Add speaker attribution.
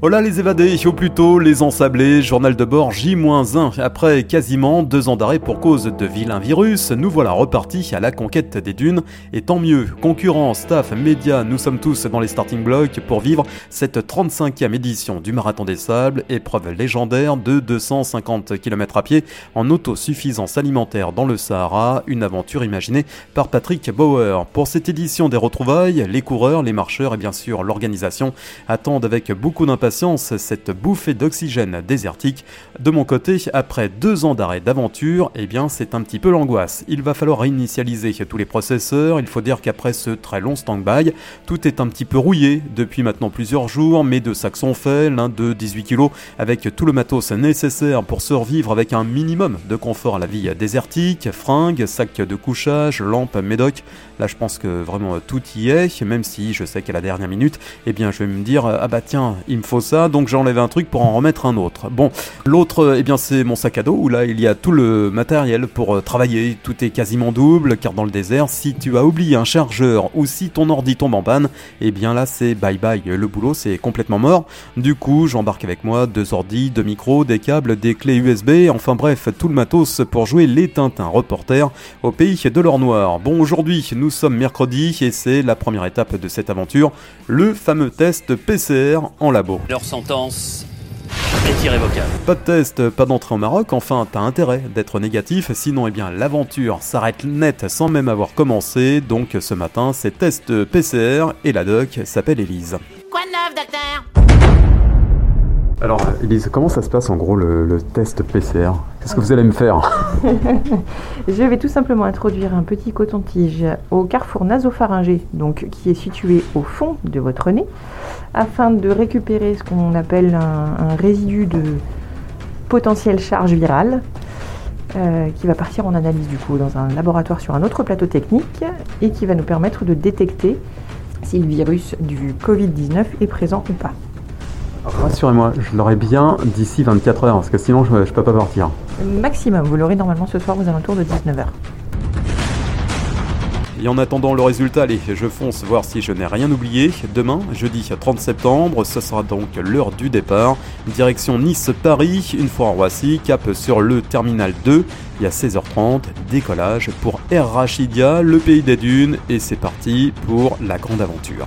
Speaker 1: Voilà les évadés, ou plutôt les ensablés, journal de bord J-1. Après quasiment deux ans d'arrêt pour cause de vilain virus, nous voilà repartis à la conquête des dunes. Et tant mieux, concurrents, staff, médias, nous sommes tous dans les starting blocks pour vivre cette 35e édition du Marathon des Sables, épreuve légendaire de 250 km à pied en autosuffisance alimentaire dans le Sahara, une aventure imaginée par Patrick Bauer. Pour cette édition des retrouvailles, les coureurs, les marcheurs et bien sûr l'organisation attendent avec beaucoup d'impatience cette bouffée d'oxygène désertique. De mon côté, après deux ans d'arrêt d'aventure, eh bien c'est un petit peu l'angoisse. Il va falloir réinitialiser tous les processeurs, il faut dire qu'après ce très long stand-by, tout est un petit peu rouillé depuis maintenant plusieurs jours, deux sacs sont faits, l'un de 18 kg avec tout le matos nécessaire pour survivre avec un minimum de confort à la vie désertique, fringues, sac de couchage, lampe, médoc. Là je pense que vraiment tout y est, même si je sais qu'à la dernière minute, eh bien je vais me dire, ah bah tiens, il me faut ça, donc j'enlève un truc pour en remettre un autre. Bon, l'autre, eh bien c'est mon sac à dos où là il y a tout le matériel pour euh, travailler, tout est quasiment double, car dans le désert, si tu as oublié un chargeur ou si ton ordi tombe en panne, eh bien là c'est bye bye, le boulot c'est complètement mort. Du coup, j'embarque avec moi deux ordis, deux micros, des câbles, des clés USB, enfin bref, tout le matos pour jouer les Tintins reporters au pays de l'or noir. Bon, aujourd'hui, nous sommes mercredi et c'est la première étape de cette aventure, le fameux test PCR en labo.
Speaker 2: Leur sentence est irrévocable.
Speaker 1: Pas de test, pas d'entrée au Maroc, enfin t'as intérêt d'être négatif, sinon eh bien l'aventure s'arrête net sans même avoir commencé, donc ce matin c'est test PCR et la doc s'appelle Elise.
Speaker 3: Quoi de neuf, docteur?
Speaker 1: Alors Elise, comment ça se passe en gros le, test PCR Qu'est-ce que vous allez me faire?
Speaker 4: Je vais tout simplement introduire un petit coton-tige au carrefour nasopharyngé, donc qui est situé au fond de votre nez, afin de récupérer ce qu'on appelle un, un résidu de potentielle charge virale. euh, qui va partir en analyse du coup dans un laboratoire sur un autre plateau technique et qui va nous permettre de détecter si le virus du Covid-19 est présent ou pas.
Speaker 1: Rassurez-moi, je l'aurai bien d'ici 24 heures, parce que sinon je, je peux pas partir.
Speaker 4: Maximum, vous l'aurez normalement ce soir aux alentours de 19h.
Speaker 1: Et en attendant le résultat, allez, je fonce voir si je n'ai rien oublié. Demain, jeudi 30 septembre, ce sera donc l'heure du départ. Direction Nice-Paris, une fois en Roissy, cap sur le terminal 2. Il y a 16h30, décollage pour Air Rachidia, le pays des dunes, et c'est parti pour la grande aventure.